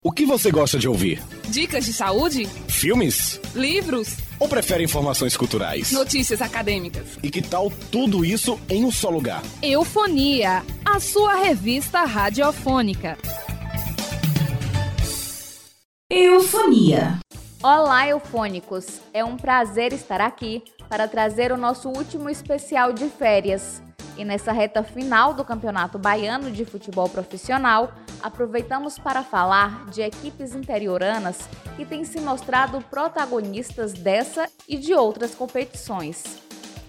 O que você gosta de ouvir? Dicas de saúde? Filmes? Livros? Ou prefere informações culturais? Notícias acadêmicas? E que tal tudo isso em um só lugar? Eufonia, a sua revista radiofônica. Eufonia. Olá, eufônicos! É um prazer estar aqui para trazer o nosso último especial de férias. E nessa reta final do Campeonato Baiano de Futebol Profissional, aproveitamos para falar de equipes interioranas que têm se mostrado protagonistas dessa e de outras competições.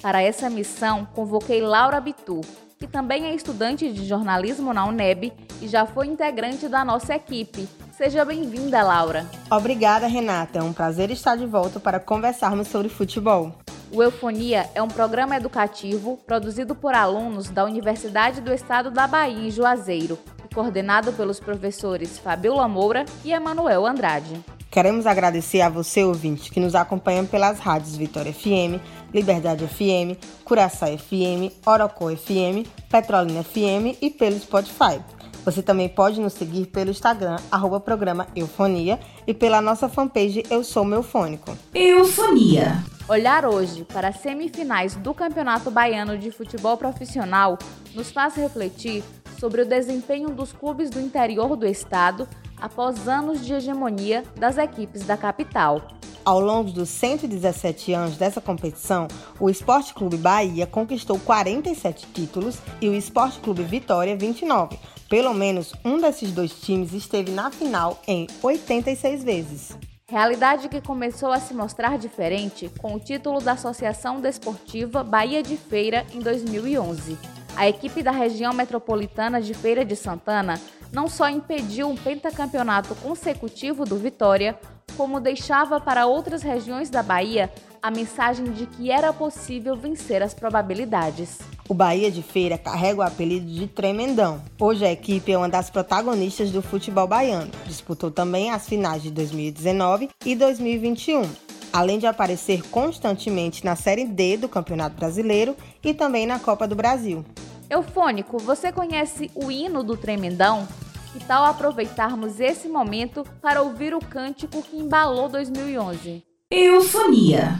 Para essa missão, convoquei Laura Bitu, que também é estudante de jornalismo na UNEB e já foi integrante da nossa equipe. Seja bem-vinda, Laura. Obrigada, Renata. É um prazer estar de volta para conversarmos sobre futebol. O Eufonia é um programa educativo produzido por alunos da Universidade do Estado da Bahia, em Juazeiro, e coordenado pelos professores Fabiola Moura e Emanuel Andrade. Queremos agradecer a você, ouvinte, que nos acompanha pelas rádios Vitória FM, Liberdade FM, Curaçá FM, Orocó FM, Petrolina FM e pelo Spotify. Você também pode nos seguir pelo Instagram, arroba programa Eufonia, e pela nossa fanpage Eu Sou Meu Fônico. Eufonia. Olhar hoje para as semifinais do Campeonato Baiano de Futebol Profissional nos faz refletir sobre o desempenho dos clubes do interior do estado após anos de hegemonia das equipes da capital. Ao longo dos 117 anos dessa competição, o Esporte Clube Bahia conquistou 47 títulos e o Esporte Clube Vitória 29. Pelo menos um desses dois times esteve na final em 86 vezes. Realidade que começou a se mostrar diferente com o título da Associação Desportiva Bahia de Feira em 2011. A equipe da região metropolitana de Feira de Santana não só impediu um pentacampeonato consecutivo do Vitória, como deixava para outras regiões da Bahia a mensagem de que era possível vencer as probabilidades. O Bahia de Feira carrega o apelido de Tremendão. Hoje a equipe é uma das protagonistas do futebol baiano. Disputou também as finais de 2019 e 2021, além de aparecer constantemente na Série D do Campeonato Brasileiro e também na Copa do Brasil. Eufônico, você conhece o hino do Tremendão? Que tal aproveitarmos esse momento para ouvir o cântico que embalou 2011? Eufonia.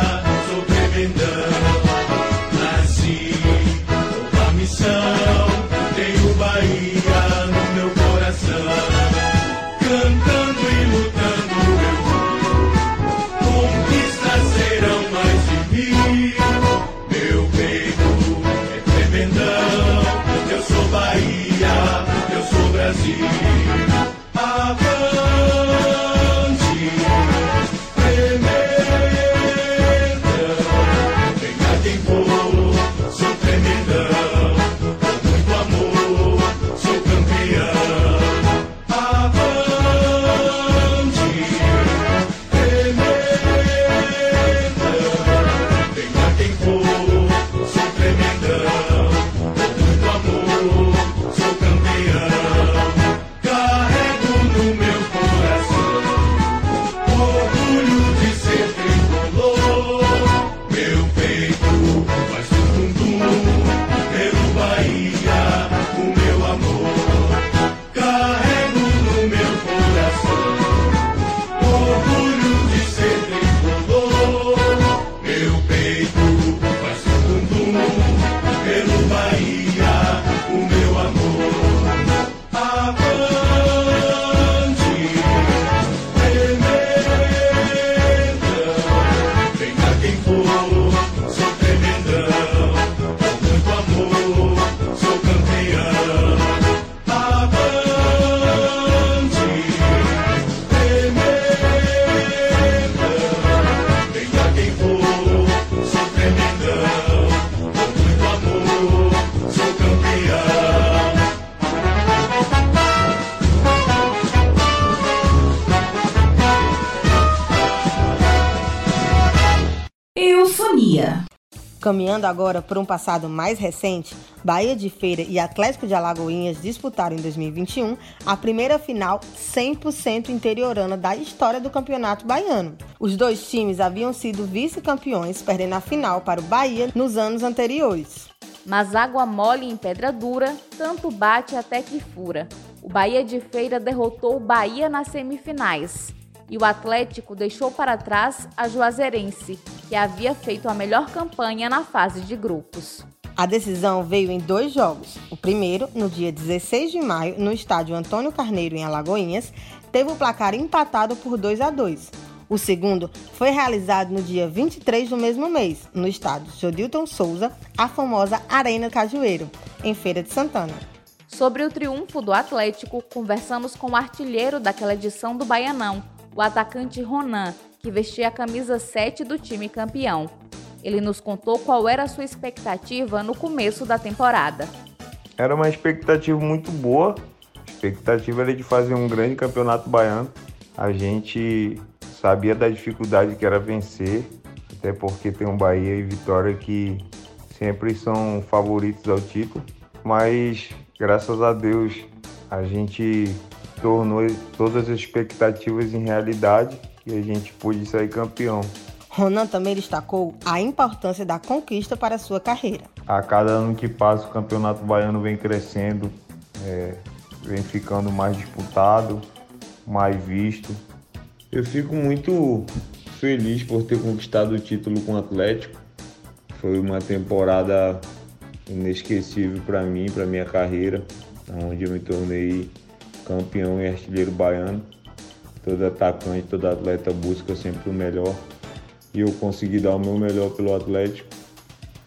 Caminhando agora por um passado mais recente, Bahia de Feira e Atlético de Alagoinhas disputaram em 2021 a primeira final 100% interiorana da história do Campeonato Baiano. Os dois times haviam sido vice-campeões, perdendo a final para o Bahia nos anos anteriores. Mas água mole em pedra dura, tanto bate até que fura. O Bahia de Feira derrotou o Bahia nas semifinais e o Atlético deixou para trás a Juazeirense, que havia feito a melhor campanha na fase de grupos. A decisão veio em dois jogos. O primeiro, no dia 16 de maio, no estádio Antônio Carneiro, em Alagoinhas, teve o placar empatado por 2 a 2. O segundo foi realizado no dia 23 do mesmo mês, no estádio Jodilton Souza, a famosa Arena Cajueiro, em Feira de Santana. Sobre o triunfo do Atlético, conversamos com o artilheiro daquela edição do Baianão, o atacante Ronan, que vestia a camisa 7 do time campeão. Ele nos contou qual era a sua expectativa no começo da temporada. Era uma expectativa muito boa. A expectativa era de fazer um grande campeonato baiano. A gente sabia da dificuldade que era vencer, até porque tem um Bahia e Vitória que sempre são favoritos ao título. Mas graças a Deus a gente tornou todas as expectativas em realidade e a gente pôde sair campeão. Ronan também destacou a importância da conquista para a sua carreira. A cada ano que passa, o campeonato baiano vem crescendo, é, vem ficando mais disputado, mais visto. Eu fico muito feliz por ter conquistado o título com o Atlético. Foi uma temporada inesquecível para mim, para minha carreira, onde eu me tornei campeão e artilheiro baiano. Todo atacante, todo atleta busca sempre o melhor e eu consegui dar o meu melhor pelo Atlético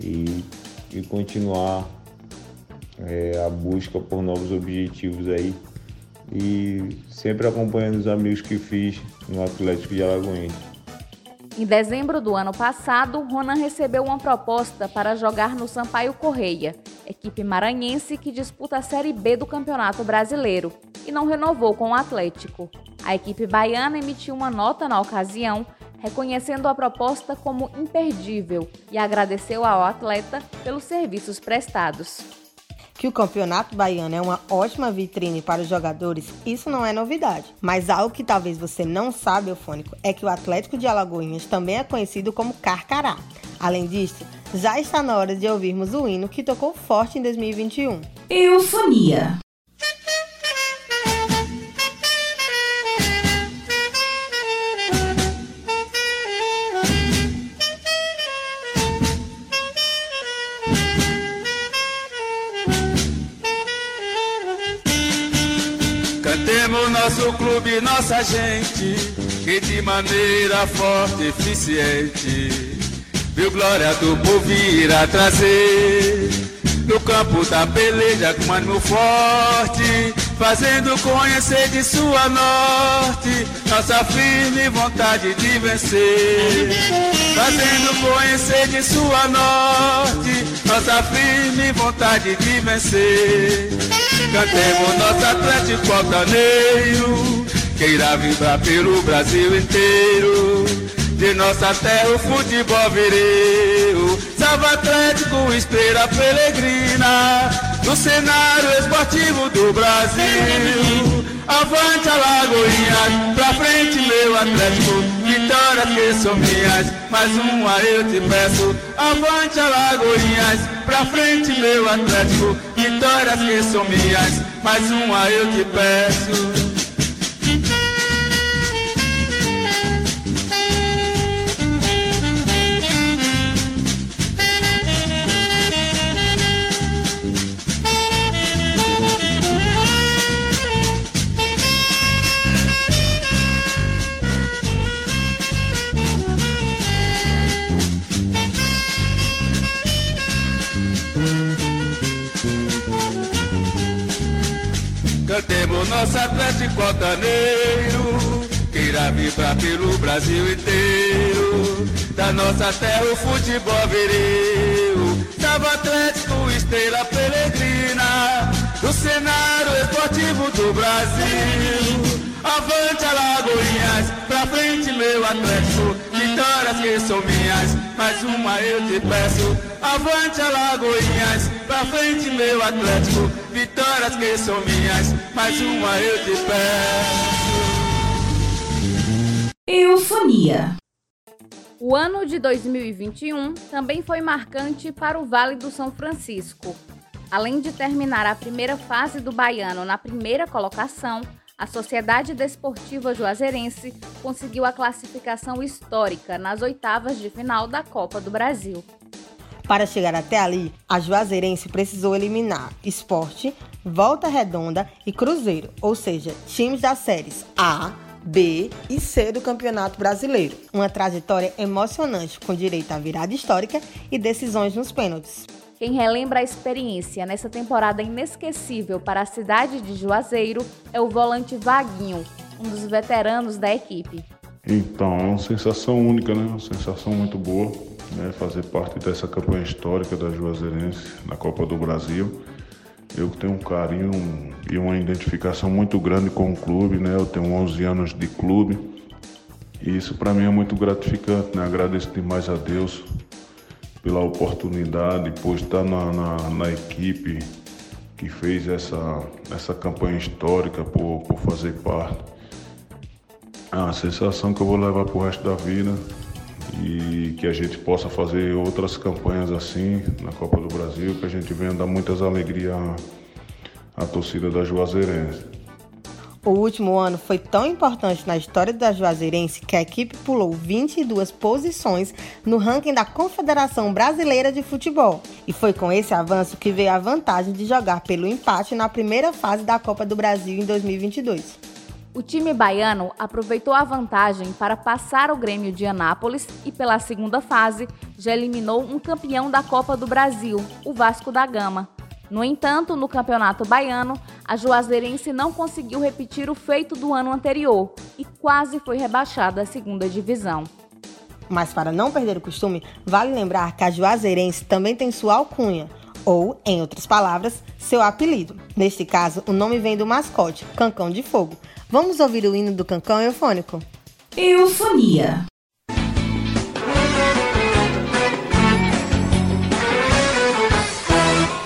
e, e continuar é, a busca por novos objetivos aí e sempre acompanhando os amigos que fiz no Atlético de Alagoas. Em dezembro do ano passado, Ronan recebeu uma proposta para jogar no Sampaio Correia, equipe maranhense que disputa a Série B do Campeonato Brasileiro, e não renovou com o Atlético. A equipe baiana emitiu uma nota na ocasião reconhecendo a proposta como imperdível e agradeceu ao atleta pelos serviços prestados. Que o campeonato baiano é uma ótima vitrine para os jogadores, isso não é novidade. Mas algo que talvez você não saiba, Eufônico, é que o Atlético de Alagoinhas também é conhecido como Carcará. Além disso, já está na hora de ouvirmos o hino que tocou forte em 2021. Eufonia. Nosso clube, nossa gente, que de maneira forte e eficiente, viu glória do povo irá trazer. No campo da peleja com ânimo forte, fazendo conhecer de sua norte, nossa firme vontade de vencer. Fazendo conhecer de sua norte, nossa firme vontade de vencer. Cantemos nosso Atlético altaneiro, que irá vibrar pelo Brasil inteiro. De nossa terra o futebol vireu, salve Atlético, estrela peregrina, do cenário esportivo do Brasil. Avante Alagoinhas, pra frente meu Atlético, vitórias que são minhas, mais uma eu te peço. Avante Alagoinhas, pra frente meu Atlético, vitórias que são minhas, mais uma eu te peço. Cantemos nosso Atlético altaneiro, que irá vibrar pelo Brasil inteiro. Da nossa terra o futebol viril, Salve Atlético, estrela peregrina, do cenário esportivo do Brasil. Avante Alagoinhas, pra frente meu Atlético, Vitórias que são minhas, mais uma eu te peço. Avante Alagoinhas, pra frente meu Atlético. Vitórias que são minhas, mais uma eu te peço. Eufonia. O ano de 2021 também foi marcante para o Vale do São Francisco. Além de terminar a primeira fase do Baiano na primeira colocação, a Sociedade Desportiva Juazeirense conseguiu a classificação histórica nas oitavas de final da Copa do Brasil. Para chegar até ali, a Juazeirense precisou eliminar Esporte, Volta Redonda e Cruzeiro, ou seja, times das séries A, B e C do Campeonato Brasileiro. Uma trajetória emocionante com direito à virada histórica e decisões nos pênaltis. Quem relembra a experiência nessa temporada inesquecível para a cidade de Juazeiro é o volante Vaguinho, um dos veteranos da equipe. Então, é uma sensação única, né? Uma sensação muito boa, né? Fazer parte dessa campanha histórica da Juazeirense na Copa do Brasil. Eu tenho um carinho e uma identificação muito grande com o clube, né? Eu tenho 11 anos de clube e isso para mim é muito gratificante, né? Agradeço demais a Deus pela oportunidade, por estar na, na, na equipe que fez essa, essa campanha histórica, por, por fazer parte. É uma sensação que eu vou levar para o resto da vida e que a gente possa fazer outras campanhas assim na Copa do Brasil, que a gente venha dar muitas alegrias à, à torcida da Juazeirense. O último ano foi tão importante na história da Juazeirense que a equipe pulou 22 posições no ranking da Confederação Brasileira de Futebol. E foi com esse avanço que veio a vantagem de jogar pelo empate na primeira fase da Copa do Brasil em 2022. O time baiano aproveitou a vantagem para passar o Grêmio de Anápolis e, pela segunda fase, já eliminou um campeão da Copa do Brasil, o Vasco da Gama. No entanto, no Campeonato Baiano, a Juazeirense não conseguiu repetir o feito do ano anterior e quase foi rebaixada à segunda divisão. Mas para não perder o costume, vale lembrar que a Juazeirense também tem sua alcunha, ou, em outras palavras, seu apelido. Neste caso, o nome vem do mascote, Cancão de Fogo. Vamos ouvir o hino do Cancão Eufônico? Eufonia.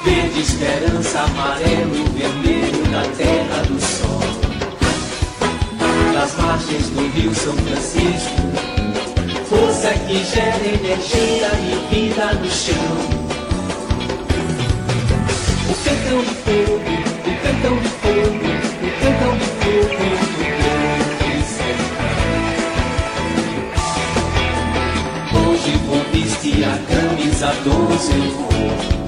Verde esperança, amarelo, vermelho na terra do sol. Das margens do rio São Francisco, força que gera energia e vida no chão. O cantão de fogo, o cantão de fogo, o cantão de fogo do grande sertão. Hoje vou vestir a camisa 12 eu vou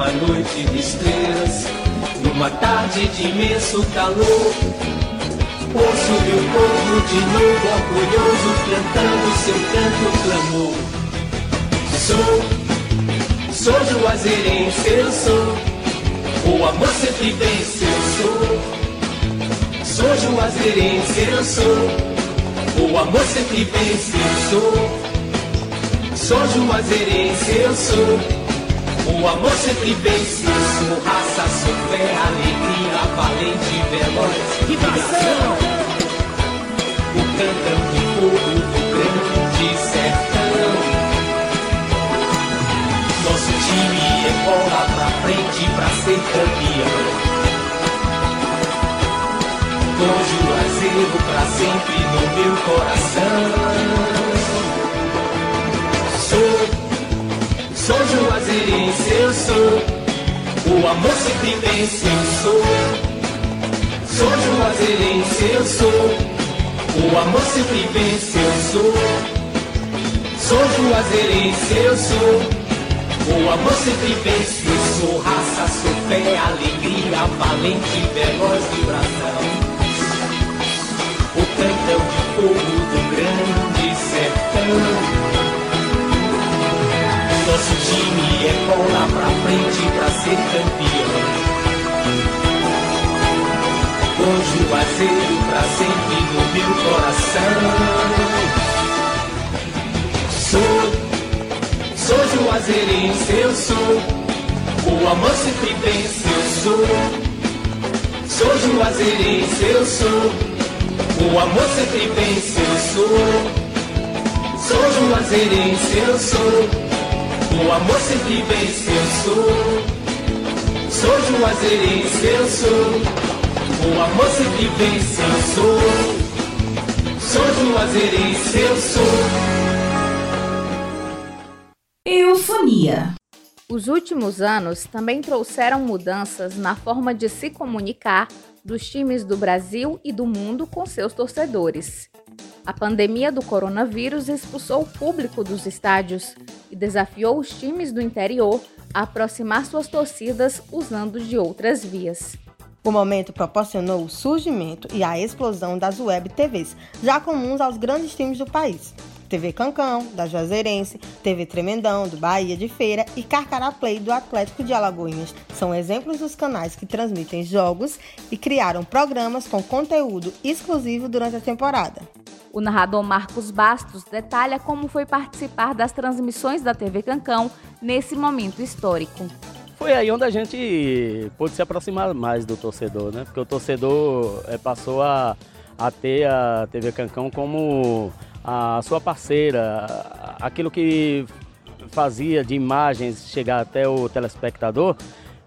numa noite de estrelas, numa tarde de imenso calor. Ouço meu povo de novo orgulhoso cantando seu canto clamor. Sou, sou juazeirense, eu sou. O amor sempre vence, eu sou. Sou juazeirense, eu sou. O amor sempre vence, eu sou. Sou juazeirense, eu sou. O amor sempre vence, sou raça, sou fé, alegria, valente, veloz, vibração. O cantão de fogo do grande sertão. Nosso time é bola pra frente pra ser campeão. Com Juazeiro pra sempre no meu coração. Sou Sou juazeirense, eu sou. O amor sempre vence, eu sou. Sou juazeirense, eu sou. O amor sempre vence, eu sou. Sou juazeirense, eu sou. O amor sempre vence, eu sou. Raça, sou fé, alegria, valente, veloz vibração. O cantão de fogo do grande sertão. Nosso time é bola pra frente pra ser campeão. Com Juazeiro pra sempre no meu coração. Sou, sou Juazeirense, eu sou. O amor sempre vence, eu sou. Sou Juazeirense, eu sou. O amor sempre vence, eu sou. Sou Juazeirense, eu sou. O amor sempre vence, eu sou. Sou Juazeirense, eu sou. O amor sempre vence, eu sou. Sou Juazeirense, eu sou. Eufonia. Os últimos anos também trouxeram mudanças na forma de se comunicar dos times do Brasil e do mundo com seus torcedores. A pandemia do coronavírus expulsou o público dos estádios e desafiou os times do interior a aproximar suas torcidas usando de outras vias. O momento proporcionou o surgimento e a explosão das web TVs, já comuns aos grandes times do país. TV Cancão, da Juazeirense, TV Tremendão, do Bahia de Feira e Carcará Play, do Atlético de Alagoinhas. São exemplos dos canais que transmitem jogos e criaram programas com conteúdo exclusivo durante a temporada. O narrador Marcos Bastos detalha como foi participar das transmissões da TV Cancão nesse momento histórico. Foi aí onde a gente pôde se aproximar mais do torcedor, né? Porque o torcedor é, passou a, a ter a TV Cancão como a sua parceira, aquilo que fazia de imagens chegar até o telespectador,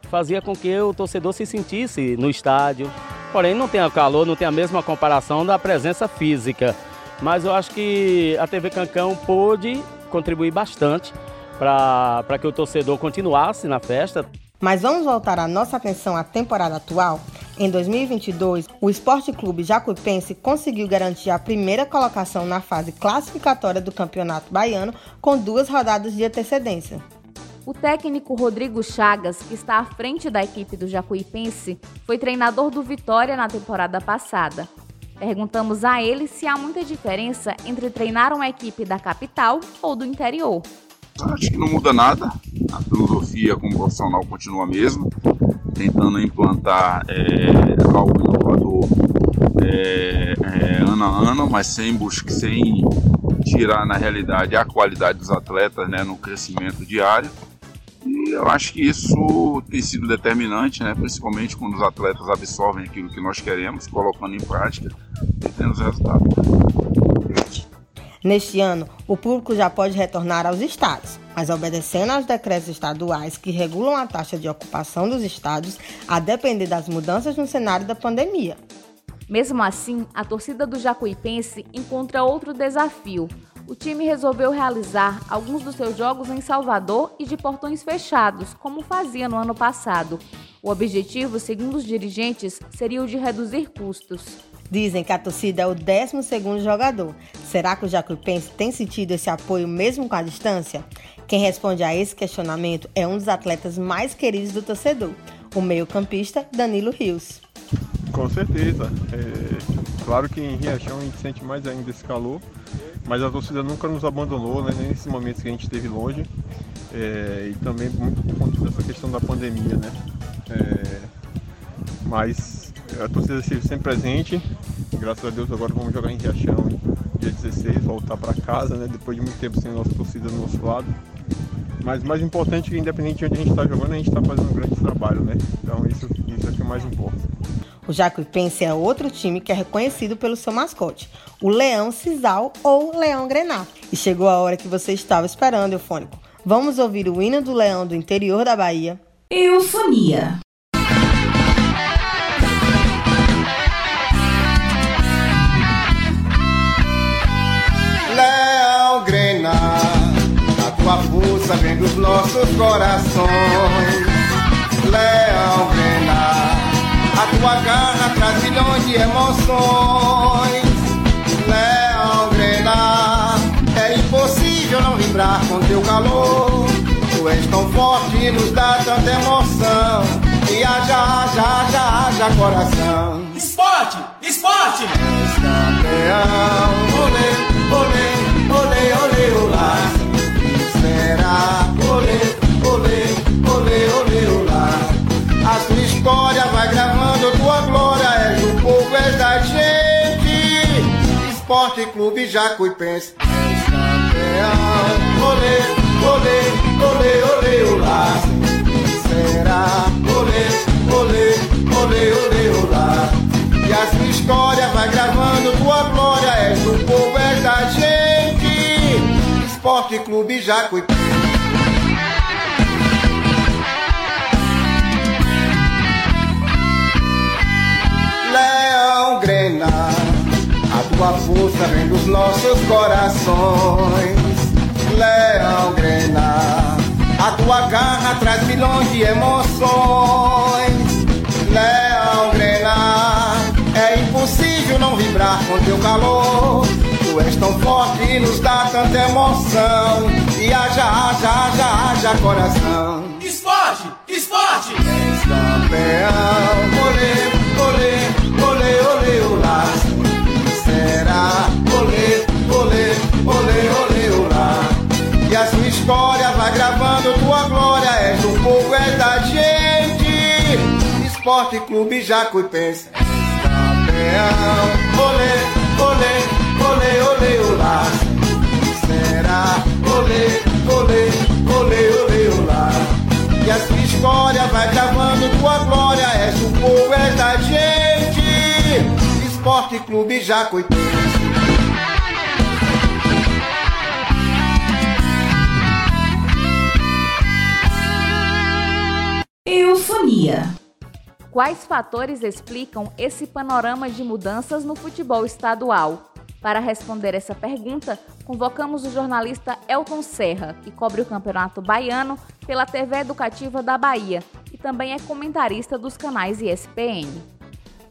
fazia com que o torcedor se sentisse no estádio. Porém, não tem o calor, não tem a mesma comparação da presença física. Mas eu acho que a TV Cancão pôde contribuir bastante para que o torcedor continuasse na festa. Mas vamos voltar a nossa atenção à temporada atual? Em 2022, o Esporte Clube Jacuipense conseguiu garantir a primeira colocação na fase classificatória do Campeonato Baiano com duas rodadas de antecedência. O técnico Rodrigo Chagas, que está à frente da equipe do Jacuipense, foi treinador do Vitória na temporada passada. Perguntamos a ele se há muita diferença entre treinar uma equipe da capital ou do interior. Acho que não muda nada. A filosofia como profissional continua a mesma tentando implantar é, algo inovador é, é, ano a ano, mas sem, buscar, sem tirar na realidade a qualidade dos atletas né, no crescimento diário. E eu acho que isso tem sido determinante, né, principalmente quando os atletas absorvem aquilo que nós queremos, colocando em prática e tendo os resultados. Neste ano, o público já pode retornar aos estados, mas obedecendo aos decretos estaduais que regulam a taxa de ocupação dos estádios, a depender das mudanças no cenário da pandemia. Mesmo assim, a torcida do Jacuipense encontra outro desafio. O time resolveu realizar alguns dos seus jogos em Salvador e de portões fechados, como fazia no ano passado. O objetivo, segundo os dirigentes, seria o de reduzir custos. Dizem que a torcida é o 12 jogador. Será que o Jacuipense tem sentido esse apoio mesmo com a distância? Quem responde a esse questionamento é um dos atletas mais queridos do torcedor, o meio-campista Danilo Rios. Com certeza. É, claro que em Riachão a gente sente mais ainda esse calor, mas a torcida nunca nos abandonou, né, nem nesses momentos que a gente esteve longe. É, e também muito por conta dessa questão da pandemia, né? É, mas a torcida esteve sempre presente. Graças a Deus agora vamos jogar em Riachão dia 16, voltar para casa, né? Depois de muito tempo sem a nossa torcida do nosso lado. Mas mais importante é que independente de onde a gente está jogando, a gente está fazendo um grande trabalho, né? Então isso, isso é o que mais importa. O Jacuipense é outro time que é reconhecido pelo seu mascote, o Leão Cisal ou Leão Grená. E chegou a hora que você estava esperando, Eufônico. Vamos ouvir o hino do Leão do interior da Bahia. Eufonia. Vem dos nossos corações. Leão Grenar, a tua garra traz milhões de emoções. Leão Grenar, é impossível não vibrar com teu calor. Tu és tão forte e nos dá tanta emoção. E haja, haja, haja, haja coração. Esporte, esporte! Campeão, Esporte Clube Jacuipense. És campeão. Olê, olê, olê, olê, olá. Será. Olê, olê, olê, olê, olá. E a sua história vai gravando tua glória. És do povo, és da gente. Esporte Clube Jacuipense. A tua força vem dos nossos corações. Leão Grena, a tua garra traz milhões de emoções. Leão Grena, é impossível não vibrar com teu calor. Tu és tão forte e nos dá tanta emoção. E haja, haja, haja, haja coração. Esporte, esporte. És campeão, olê, Esporte Clube Jacuipense. Campeão, olê, olê, olê, olê, olá. Será, olê, olê, olê, olê, olá. E a sua história vai gravando tua glória. És do povo, és da gente. Esporte Clube Jacuipense. Eufonia. Quais fatores explicam esse panorama de mudanças no futebol estadual? Para responder essa pergunta, convocamos o jornalista Elton Serra, que cobre o Campeonato Baiano pela TV Educativa da Bahia e também é comentarista dos canais ESPN.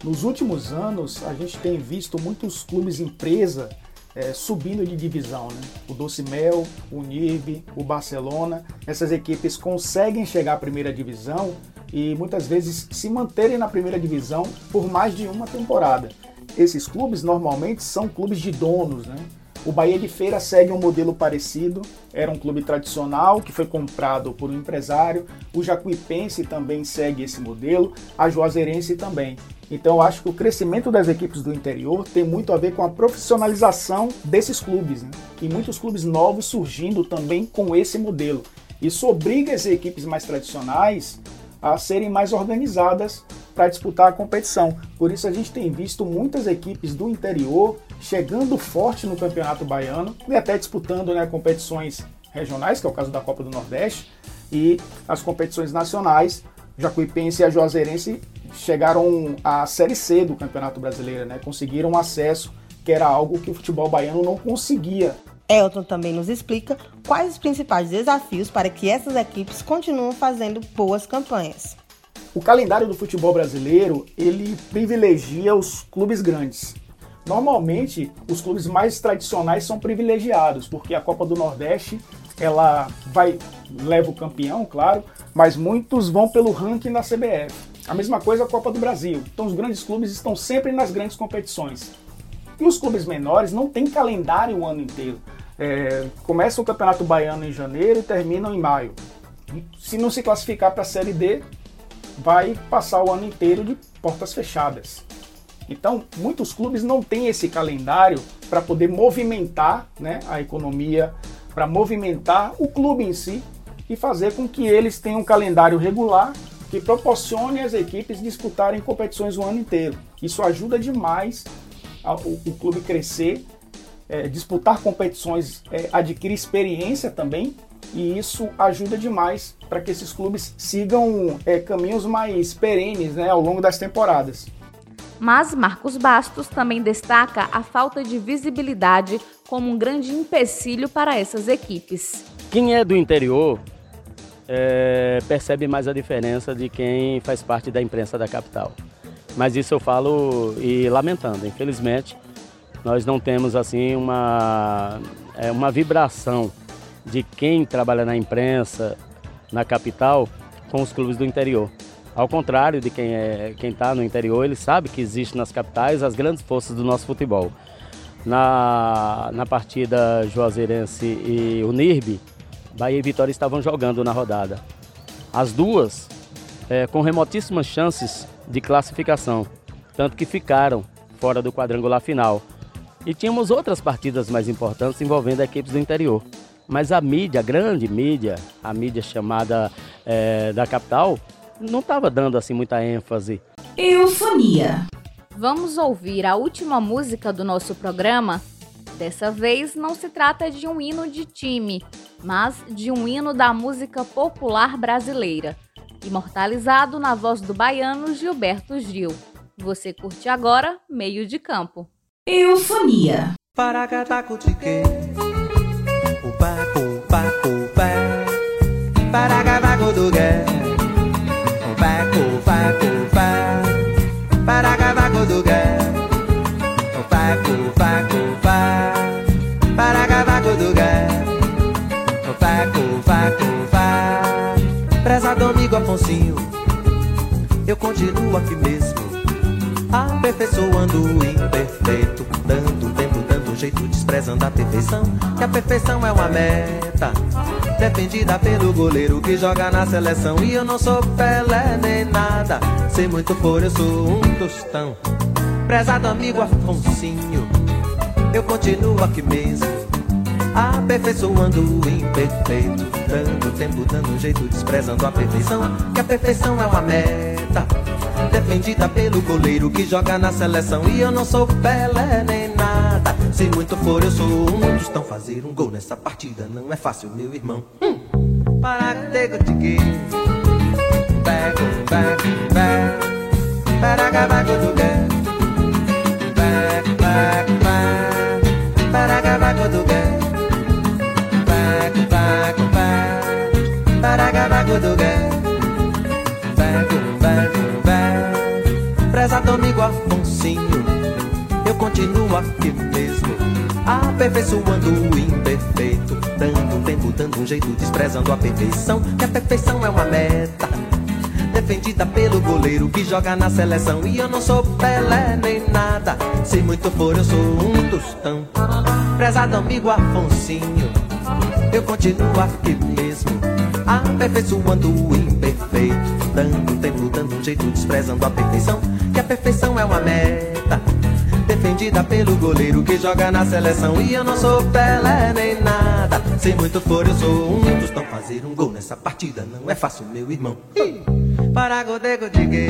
Nos últimos anos, a gente tem visto muitos clubes empresa é, subindo de divisão. Né? O Doce Mel, o NIRB, o Barcelona, essas equipes conseguem chegar à primeira divisão e muitas vezes se manterem na primeira divisão por mais de uma temporada. Esses clubes normalmente são clubes de donos, né? O Bahia de Feira segue um modelo parecido, era um clube tradicional que foi comprado por um empresário. O Jacuipense também segue esse modelo, a Juazeirense também. Então eu acho que o crescimento das equipes do interior tem muito a ver com a profissionalização desses clubes, né? E muitos clubes novos surgindo também com esse modelo. Isso obriga as equipes mais tradicionais a serem mais organizadas para disputar a competição. Por isso a gente tem visto muitas equipes do interior chegando forte no Campeonato Baiano e até disputando né, competições regionais, que é o caso da Copa do Nordeste, e as competições nacionais. Jacuipense e a Juazeirense chegaram à Série C do Campeonato Brasileiro, né? conseguiram acesso, que era algo que o futebol baiano não conseguia Elton também nos explica quais os principais desafios para que essas equipes continuem fazendo boas campanhas. O calendário do futebol brasileiro, ele privilegia os clubes grandes. Normalmente, os clubes mais tradicionais são privilegiados, porque a Copa do Nordeste, ela vai leva o campeão, claro, mas muitos vão pelo ranking da CBF. A mesma coisa a Copa do Brasil. Então os grandes clubes estão sempre nas grandes competições. E os clubes menores não têm calendário o ano inteiro. É, começa o Campeonato Baiano em janeiro e terminam em maio. Se não se classificar para a Série D, vai passar o ano inteiro de portas fechadas. Então, muitos clubes não têm esse calendário para poder movimentar né, a economia, para movimentar o clube em si e fazer com que eles tenham um calendário regular que proporcione às equipes disputarem competições o ano inteiro. Isso ajuda demais o clube crescer, é, disputar competições, é, adquirir experiência também e isso ajuda demais para que esses clubes sigam é, caminhos mais perenes né, ao longo das temporadas. Mas Marcos Bastos também destaca a falta de visibilidade como um grande empecilho para essas equipes. Quem é do interior é, percebe mais a diferença de quem faz parte da imprensa da capital. Mas isso eu falo e lamentando, infelizmente, nós não temos assim uma, é, uma vibração de quem trabalha na imprensa na capital com os clubes do interior. Ao contrário de quem é está no interior, ele sabe que existe nas capitais as grandes forças do nosso futebol. Na, na partida Juazeirense e Unirbe, Bahia e Vitória estavam jogando na rodada. As duas é, com remotíssimas chances de classificação, tanto que ficaram fora do quadrangular final. E tínhamos outras partidas mais importantes envolvendo equipes do interior. Mas a mídia, a grande mídia, a mídia chamada é, da capital, não estava dando assim muita ênfase. Eufonia. Vamos ouvir a última música do nosso programa? Dessa vez não se trata de um hino de time, mas de um hino da música popular brasileira, imortalizado na voz do baiano Gilberto Gil. Você curte agora Meio de Campo. Eufonia. Paracatacutique. Upa, upa, upa. Paracavacudugué. Upa, upa, upa. Paracavacudugué. Upa, upa, upa. Paracavacudugué. Upa, upa, upa. Prezado amigo Afonsinho, eu continuo aqui mesmo aperfeiçoando o imperfeito, dando tempo, dando jeito, desprezando a perfeição. Que a perfeição é uma meta, defendida pelo goleiro que joga na seleção. E eu não sou Pelé nem nada, sem muito for, eu sou um tostão. Prezado amigo Afonsinho, eu continuo aqui mesmo, aperfeiçoando o imperfeito, dando tempo, dando jeito, desprezando a perfeição. Que a perfeição é uma meta defendida pelo goleiro que joga na seleção. E eu não sou Pelé nem nada. Se muito for, eu sou um dos tão fazer um gol nessa partida. Não é fácil, meu irmão. Hum. Para de que back, back, back, para acabar com o Back, back, back, para acabar com o Back, back, back, prezado amigo Afonsinho, eu continuo aqui mesmo, aperfeiçoando o imperfeito, dando tempo, dando um jeito, desprezando a perfeição, que a perfeição é uma meta, defendida pelo goleiro que joga na seleção, e eu não sou Pelé nem nada, se muito for eu sou um tostão, prezado amigo Afonsinho, eu continuo aqui mesmo, aperfeiçoando o imperfeito, dando tempo, dando um jeito, desprezando a perfeição, que a perfeição é uma meta, defendida pelo goleiro que joga na seleção. E eu não sou Pelé nem nada, se muito for eu sou um tostão. Fazer um gol nessa partida não é fácil, meu irmão. Para godego de gay,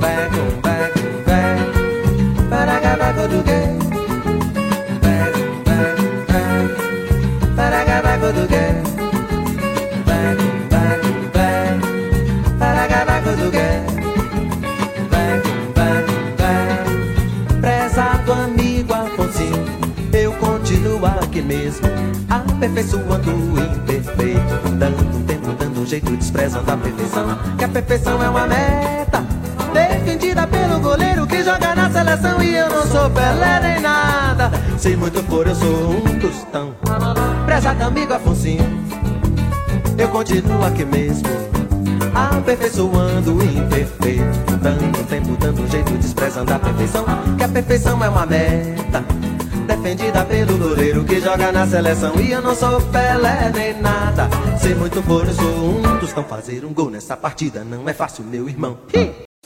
back, back, back, para gabago do gay. Mesmo, aperfeiçoando o imperfeito, dando um tempo, dando um jeito, desprezando a perfeição, que a perfeição é uma meta, defendida pelo goleiro que joga na seleção e eu não sou Pelé nem nada, se muito for eu sou um tostão. Prezado amigo Afonsinho, eu continuo aqui mesmo, aperfeiçoando o imperfeito, dando tempo, dando jeito, desprezando a perfeição, que a perfeição é uma meta, defendida pelo goleiro que joga na seleção. E eu não sou Pelé nem nada, se muito for eu sou um tostão. Fazer um gol nessa partida não é fácil, meu irmão.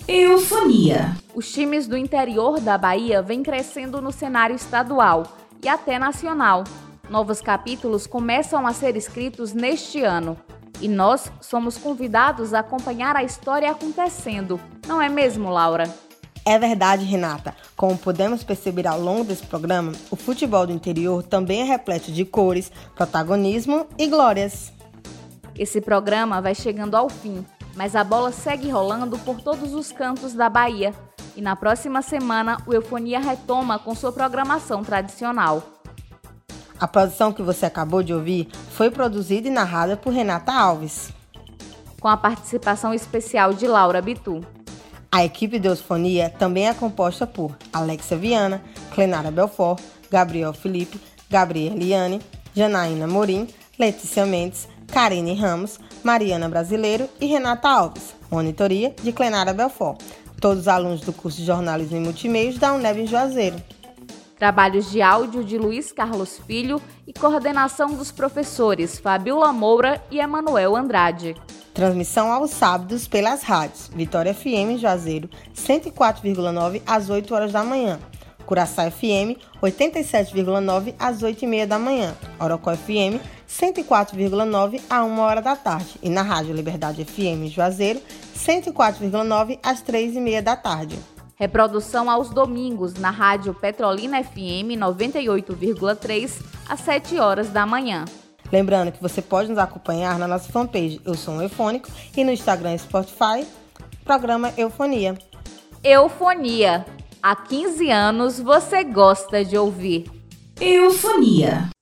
Eufonia. Os times do interior da Bahia vêm crescendo no cenário estadual e até nacional. Novos capítulos começam a ser escritos neste ano. E nós somos convidados a acompanhar a história acontecendo, não é mesmo, Laura? É verdade, Renata. Como podemos perceber ao longo desse programa, o futebol do interior também é repleto de cores, protagonismo e glórias. Esse programa vai chegando ao fim, mas a bola segue rolando por todos os cantos da Bahia. E na próxima semana, o Eufonia retoma com sua programação tradicional. A produção que você acabou de ouvir foi produzida e narrada por Renata Alves. Com a participação especial de Laura Bitu. A equipe de Eufonia também é composta por Alexia Viana, Clenara Belfort, Gabriel Felipe, Gabriela Liane, Janaína Morim, Letícia Mendes, Karine Ramos, Mariana Brasileiro e Renata Alves. Monitoria de Clenara Belfort. Todos alunos do curso de Jornalismo e Multimeios da UNEB em Juazeiro. Trabalhos de áudio de Luiz Carlos Filho e coordenação dos professores Fabiola Moura e Emanuel Andrade. Transmissão aos sábados pelas rádios Vitória FM Juazeiro 104,9 às 8 horas da manhã. Curaçá FM 87,9 às 8 e meia da manhã. Orocó FM 104,9 a 1 hora da tarde. E na Rádio Liberdade FM Juazeiro 104,9 às 3 e meia da tarde. Reprodução aos domingos na Rádio Petrolina FM 98,3 às 7 horas da manhã. Lembrando que você pode nos acompanhar na nossa fanpage Eu Sou um Eufônico e no Instagram e Spotify, programa Eufonia. Eufonia. Há 15 anos você gosta de ouvir. Eufonia.